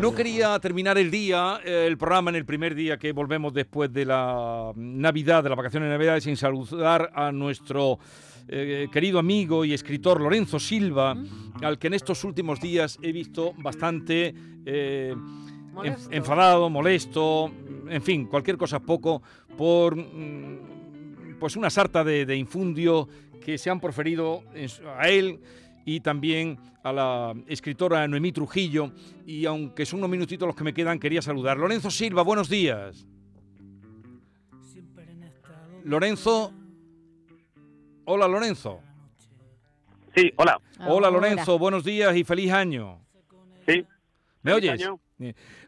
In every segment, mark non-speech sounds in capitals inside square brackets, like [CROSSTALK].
No quería terminar el día, eh, el programa en el primer día que volvemos después de la Navidad, de la vacaciones de Navidad, sin saludar a nuestro eh, querido amigo y escritor Lorenzo Silva, al que en estos últimos días he visto bastante eh, Molesto. enfadado, molesto, en fin, cualquier cosa poco por mm, pues una sarta de, de infundio que se han proferido en su- a él y también a la escritora Noemí Trujillo. Y aunque son unos minutitos los que me quedan, quería saludar. Lorenzo Silva, buenos días. Lorenzo. Hola, Lorenzo. Sí, hola. Hola. Lorenzo. Buenos días y feliz año. Sí. ¿Me Feliz oyes? año.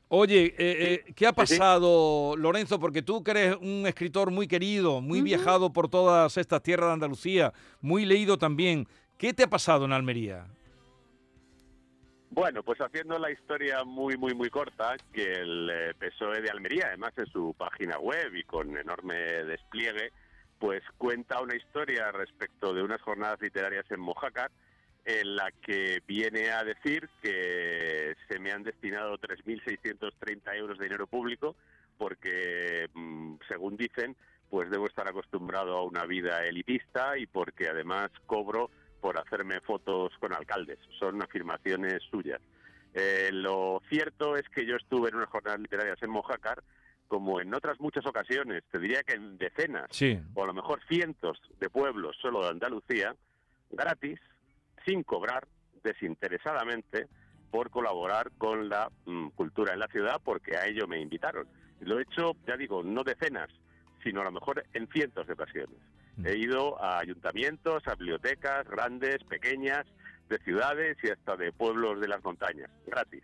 Oye, eh, eh, ¿qué ha Sí, sí. pasado, Lorenzo? Porque tú que eres un escritor muy querido, muy viajado por todas estas tierras de Andalucía, muy leído también. ¿Qué te ha pasado en Almería? Bueno, pues haciendo la historia muy, muy, muy corta, que el eh, PSOE de Almería, además en su página web y con enorme despliegue, pues cuenta una historia respecto de unas jornadas literarias en Mojácar, en la que viene a decir que se me han destinado 3.630 euros de dinero público porque, mm, según dicen, pues debo estar acostumbrado a una vida elitista y porque además cobro por hacerme fotos con alcaldes. Son afirmaciones suyas. Eh, lo cierto es que yo estuve en unas jornadas literarias en Mojácar, como en otras muchas ocasiones, te diría que en decenas Sí. o a lo mejor cientos de pueblos solo de Andalucía, gratis, sin cobrar, desinteresadamente, por colaborar con la mm, cultura en la ciudad, porque a ello me invitaron. Lo he hecho, ya digo, no decenas, sino a lo mejor en cientos de ocasiones. He ido a ayuntamientos, a bibliotecas grandes, pequeñas, de ciudades y hasta de pueblos de las montañas, gratis.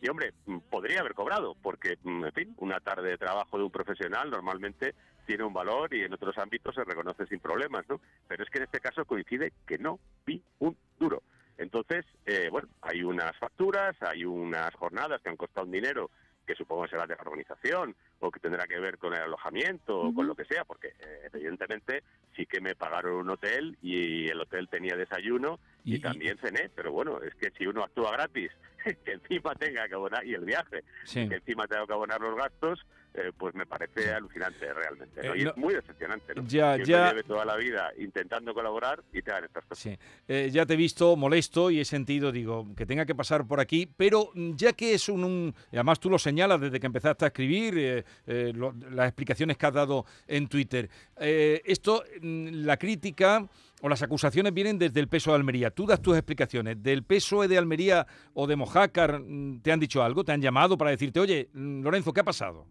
Y hombre, mm, podría haber cobrado, porque, mm, en fin, una tarde de trabajo de un profesional normalmente tiene un valor y en otros ámbitos se reconoce sin problemas, ¿no? Pero es que en este caso coincide que no vi un duro. Entonces, eh, bueno, hay unas facturas, hay unas jornadas que han costado un dinero que supongo será de la organización o que tendrá que ver con el alojamiento o con lo que sea, porque eh, evidentemente sí que me pagaron un hotel y el hotel tenía desayuno y, Y- también cené, pero bueno, es que si uno actúa gratis, [LAUGHS] que encima tenga que abonar, y el viaje, Sí. que encima tenga que abonar los gastos, eh, pues me parece alucinante realmente. ¿no? Eh, y no- es muy decepcionante, ¿no? Ya, que ya. lleve toda la vida intentando colaborar y te hagan estas cosas. Sí, Eh, ya te he visto molesto y he sentido, digo, que tenga que pasar por aquí, pero ya que es un, un- además tú lo señalas desde que empezaste a escribir, eh, lo- las explicaciones que has dado en Twitter, eh, esto, mm, la crítica o las acusaciones vienen desde el peso de Almería. Tú das tus explicaciones. ¿Del PSOE de Almería o de Mojácar mm, te han dicho algo? ¿Te han llamado para decirte, oye, mm, Lorenzo, ¿qué ha pasado?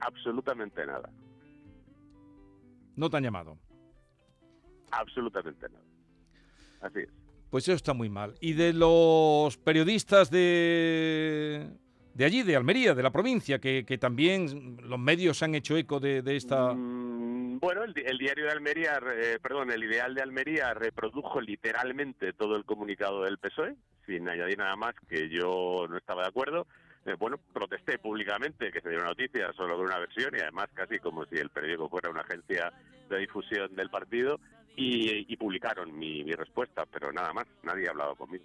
Absolutamente nada. No te han llamado. Absolutamente nada. Así es. Pues eso está muy mal. ¿Y de los periodistas de, de allí, de Almería, de la provincia, que, también los medios han hecho eco de, esta... Mm, bueno, el, el diario de Almería, eh, perdón, el Ideal de Almería reprodujo literalmente todo el comunicado del PSOE, sin añadir nada más que yo no estaba de acuerdo. Eh, bueno, protesté públicamente que se diera noticia solo con una versión y además casi como si el periódico fuera una agencia de difusión del partido y, y publicaron mi respuesta, pero nada más, nadie ha hablado conmigo.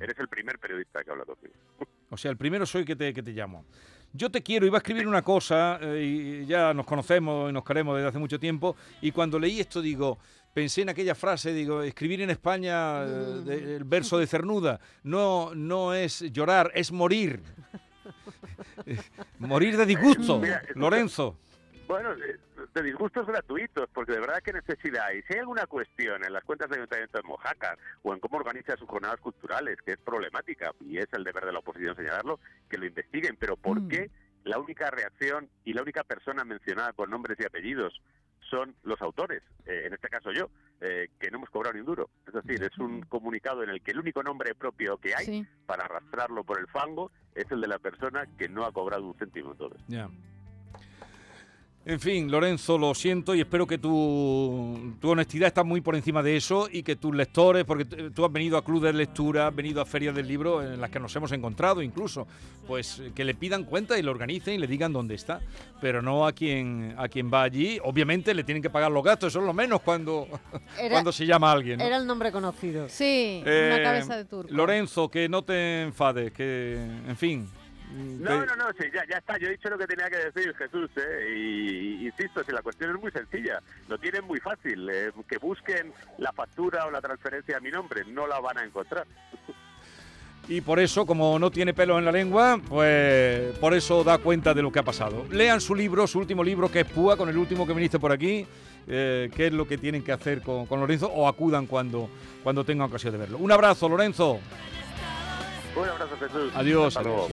Eres el primer periodista que habla conmigo. [LAUGHS] O sea, el primero soy que te, que te llamo. Yo te quiero, iba a escribir una cosa, eh, y ya nos conocemos y nos queremos desde hace mucho tiempo, y cuando leí esto, digo, pensé en aquella frase, digo, escribir en España eh, de- el verso de Cernuda, no, no es llorar, es morir. [LAUGHS] [LAUGHS] morir de disgusto, Mira, Lorenzo. Bueno, eh, de disgustos gratuitos, porque de verdad que necesidad hay. Si hay alguna cuestión en las cuentas del Ayuntamiento de Mojácar o en cómo organiza sus jornadas culturales, que es problemática, y es el deber de la oposición señalarlo, que lo investiguen. Pero ¿por Mm. qué la única reacción y la única persona mencionada con nombres y apellidos son los autores? Eh, en este caso yo, eh, que no hemos cobrado ni un duro. Es decir, es un comunicado en el que el único nombre propio que hay Sí. para arrastrarlo por el fango es el de la persona que no ha cobrado un céntimo en todo esto. Ya. En fin, Lorenzo, lo siento y espero que tu, tu honestidad está muy por encima de eso y que tus lectores, porque tú has venido a club de lectura, has venido a ferias del libro en las que nos hemos encontrado incluso, pues que le pidan cuenta y lo organicen y le digan dónde está, pero no a quien a quien va allí. Obviamente le tienen que pagar los gastos, eso es lo menos cuando, [LAUGHS] cuando se llama a alguien. Era el nombre conocido. Sí, una eh, cabeza de turco. Lorenzo, que no te enfades, que en fin. No, no, no, sí, ya, ya está. Yo he dicho lo que tenía que decir Jesús, ¿eh? y, insisto, si la cuestión es muy sencilla, lo tienen muy fácil. Eh, que busquen la factura o la transferencia a mi nombre, no la van a encontrar. Y por eso, como no tiene pelo en la lengua, pues por eso da cuenta de lo que ha pasado. Lean su libro, su último libro, que es Púa, con el último que viniste por aquí, eh, qué es lo que tienen que hacer con, con, Lorenzo, o acudan cuando, cuando tengan ocasión de verlo. Un abrazo, Lorenzo. Un abrazo, Jesús. Adiós. adiós.